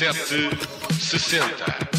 sete sessenta.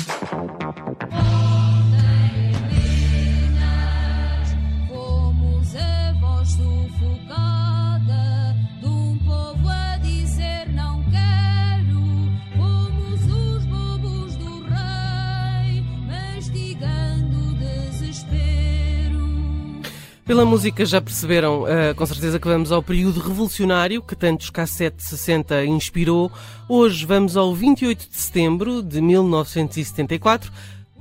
Pela música já perceberam, eh, com certeza que vamos ao período revolucionário que tantos K7 60 inspirou. Hoje vamos ao 28 de setembro de 1974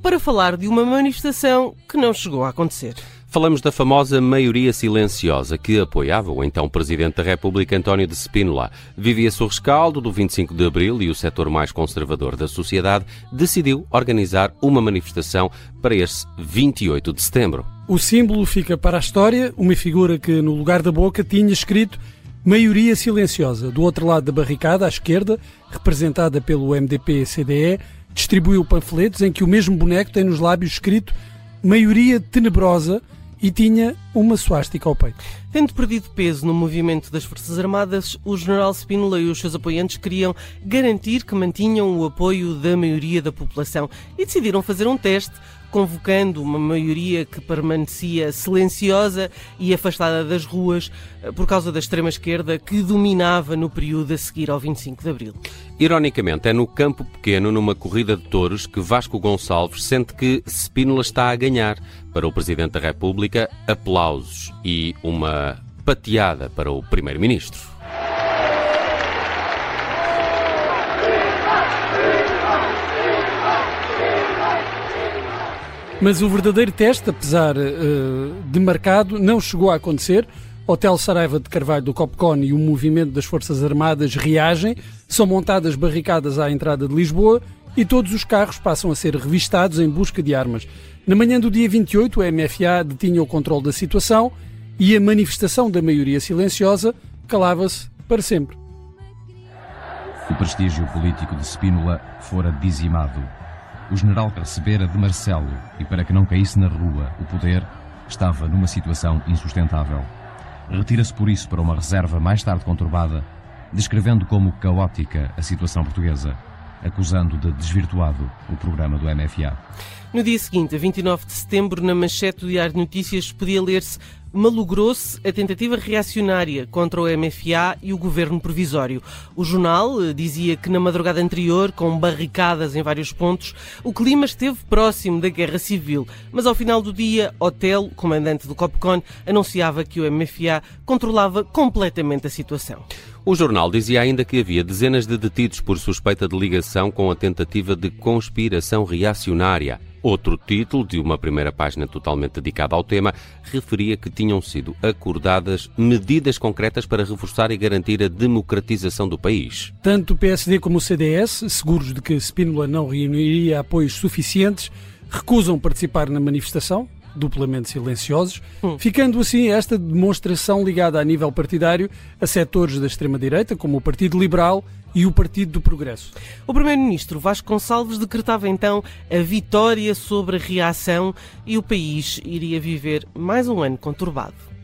para falar de uma manifestação que não chegou a acontecer. Falamos da famosa maioria silenciosa que apoiava o então Presidente da República António de Spínola. Vivia-se o rescaldo do 25 de Abril e o setor mais conservador da sociedade decidiu organizar uma manifestação para este 28 de setembro. O símbolo fica para a história, uma figura que no lugar da boca tinha escrito maioria silenciosa. Do outro lado da barricada, à esquerda, representada pelo MDP-CDE, distribuiu panfletos em que o mesmo boneco tem nos lábios escrito maioria tenebrosa e tinha uma suástica ao peito. Tendo perdido peso no movimento das Forças Armadas, o general Spínola e os seus apoiantes queriam garantir que mantinham o apoio da maioria da população e decidiram fazer um teste, convocando uma maioria que permanecia silenciosa e afastada das ruas eh, por causa da extrema-esquerda que dominava no período a seguir ao 25 de Abril. Ironicamente, é no campo pequeno, numa corrida de touros, que Vasco Gonçalves sente que Spínola está a ganhar. Para o Presidente da República, aplausos e uma pateada para o Primeiro-Ministro. Mas o verdadeiro teste, apesar eh, de marcado, não chegou a acontecer. Hotel Saraiva de Carvalho do Copcon e o movimento das Forças Armadas reagem, são montadas barricadas à entrada de Lisboa e todos os carros passam a ser revistados em busca de armas. Na manhã do dia 28, a MFA detinha o controle da situação e a manifestação da maioria silenciosa calava-se para sempre. O prestígio político de Spínola fora dizimado. O general que recebera de Marcelo e para que não caísse na rua o poder estava numa situação insustentável. Retira-se por isso para uma reserva mais tarde conturbada, descrevendo como caótica a situação portuguesa, acusando de desvirtuado o programa do MFA. No dia seguinte, a 29 de setembro, na manchete do Diário de Notícias, podia ler-se malogrou-se a tentativa reacionária contra o MFA e o governo provisório. O jornal eh, dizia que na madrugada anterior, com barricadas em vários pontos, o clima esteve próximo da guerra civil, mas ao final do dia, Hotel, comandante do Copcon, anunciava que o MFA controlava completamente a situação. O jornal dizia ainda que havia dezenas de detidos por suspeita de ligação com a tentativa de conspiração reacionária. Outro título, de uma primeira página totalmente dedicada ao tema, referia que tinham sido acordadas medidas concretas para reforçar e garantir a democratização do país. Tanto o PSD como o CDS, seguros de que Spínola não reuniria apoios suficientes, recusam participar na manifestação, duplamente silenciosos, ficando assim esta demonstração ligada a nível partidário a setores da extrema-direita, como o Partido Liberal e o Partido do Progresso. O primeiro-ministro Vasco Gonçalves decretava então a vitória sobre a reação e o país iria viver mais um ano conturbado.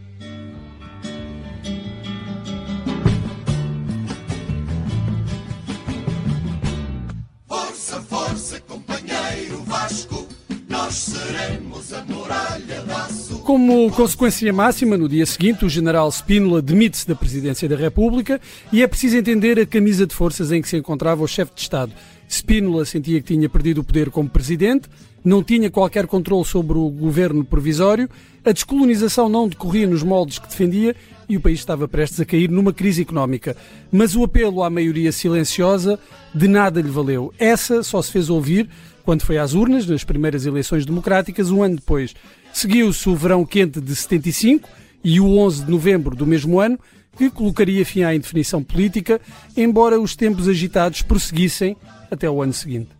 Como consequência máxima, no dia seguinte, o general Spínola demite-se da presidência da República e é preciso entender a camisa de forças em que se encontrava o chefe de Estado. Spínola sentia que tinha perdido o poder como presidente, não tinha qualquer controle sobre o governo provisório, a descolonização não decorria nos moldes que defendia e o país estava prestes a cair numa crise económica. Mas o apelo à maioria silenciosa de nada lhe valeu. Essa só se fez ouvir quando foi às urnas, nas primeiras eleições democráticas, um ano depois. Seguiu-se o verão quente de 75 e o 11 de novembro do mesmo ano, que colocaria fim à indefinição política, embora os tempos agitados prosseguissem até o ano seguinte.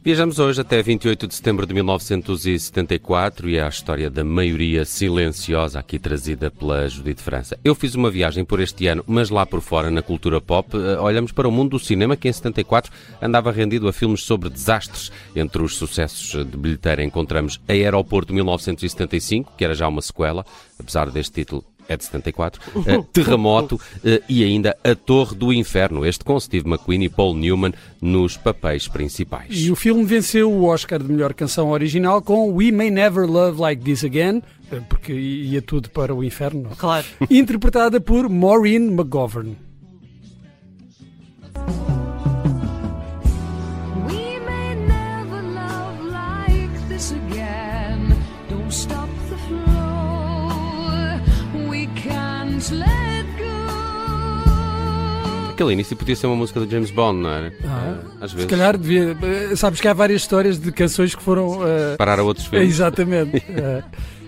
Viajamos hoje até 28 de setembro de 1974 e é a história da maioria silenciosa aqui trazida pela Judite França. Eu fiz uma viagem por este ano, mas lá por fora, na cultura pop, eh, olhamos para o mundo do cinema que em 74 andava rendido a filmes sobre desastres. Entre os sucessos de bilheteira encontramos Aeroporto 1975, que era já uma sequela, apesar deste título é de 74, uh, Terremoto uh, e ainda A Torre do Inferno, este com Steve McQueen e Paul Newman nos papéis principais. E o filme venceu o Oscar de melhor canção original com We May Never Love Like This Again, eh, porque ia tudo para o inferno, Claro. interpretada por Maureen McGovern. We may never love like this again. Don't stop Aquele início podia ser uma música do James Bond, não era? Ah, Uh, às Se vezes. calhar devia. eh, Sabes que há várias histórias de canções que foram. eh, Parar a outros filmes. Exatamente.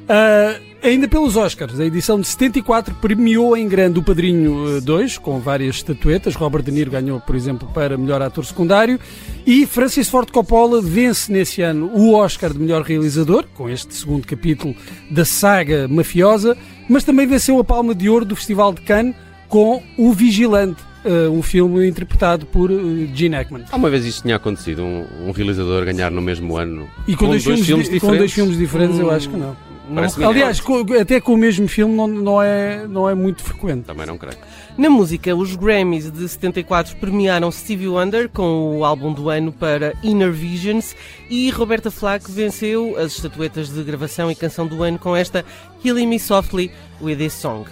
Ah, ainda pelos Oscars, a edição de 74 premiou em grande o Padrinho eh, 2, com várias estatuetas. Robert De Niro ganhou, por exemplo, para melhor ator secundário. E Francis Ford Coppola vence nesse ano o Oscar de melhor realizador, com este segundo capítulo da saga mafiosa, mas também venceu a Palma de Ouro do Festival de Cannes com O Vigilante, eh, um filme interpretado por eh, Gene Hackman. Há uma vez isto tinha acontecido, um, um realizador ganhar no mesmo ano E com, dois, filmes, com diferentes. dois filmes diferentes, eu acho que não. Parece-me Aliás, co- até com o mesmo filme não, não, é, não é muito frequente. Também não creio. Na música, os Grammys de 74 premiaram Stevie Wonder com o álbum do ano para Inner Visions e Roberta Flack venceu as estatuetas de gravação e canção do ano com esta Killing Me Softly with This Song.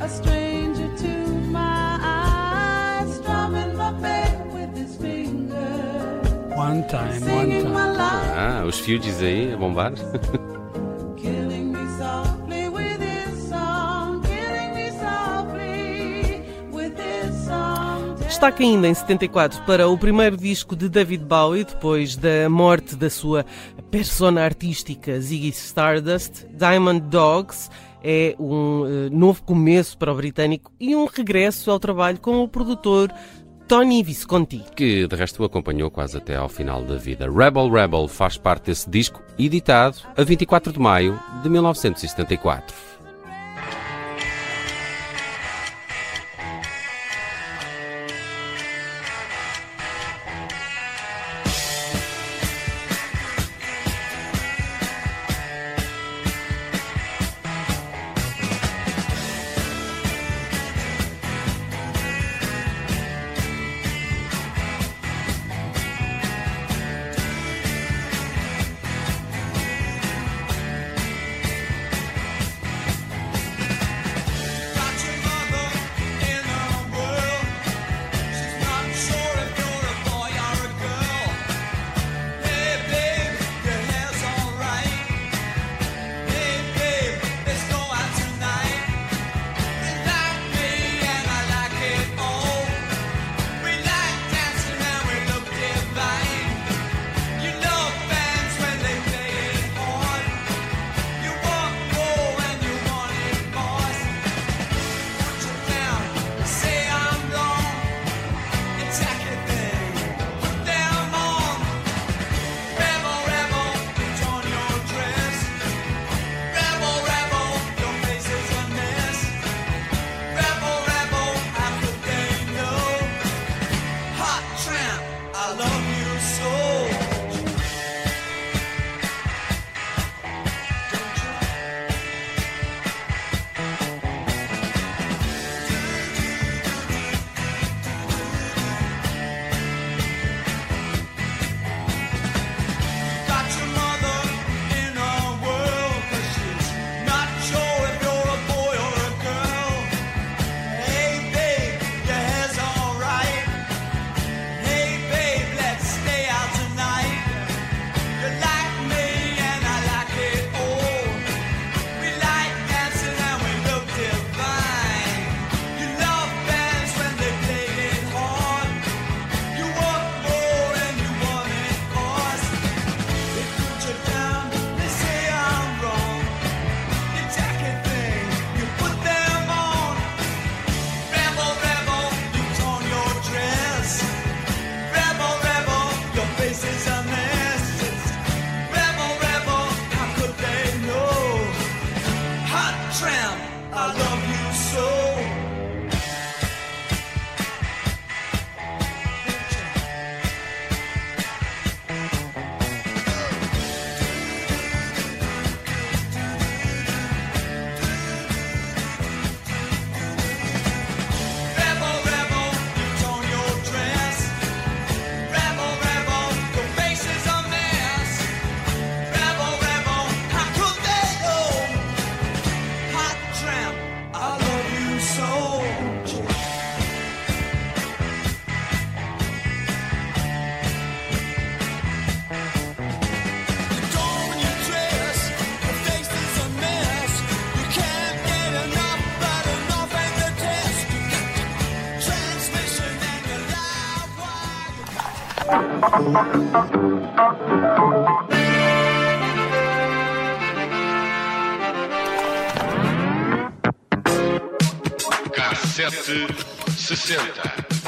a stranger to my eyes, strumming my back with his finger, One time, one time. Ah, os Fugees aí a bombar. Destaque ainda em 74 para o primeiro disco de David Bowie, depois da morte da sua persona artística Ziggy Stardust, Diamond Dogs. É um eh, novo começo para o britânico e um regresso ao trabalho com o produtor Tony Visconti. que de resto o acompanhou quase até ao final da vida. Rebel Rebel faz parte desse disco, editado a 24 de maio de 1974. Cassete 60.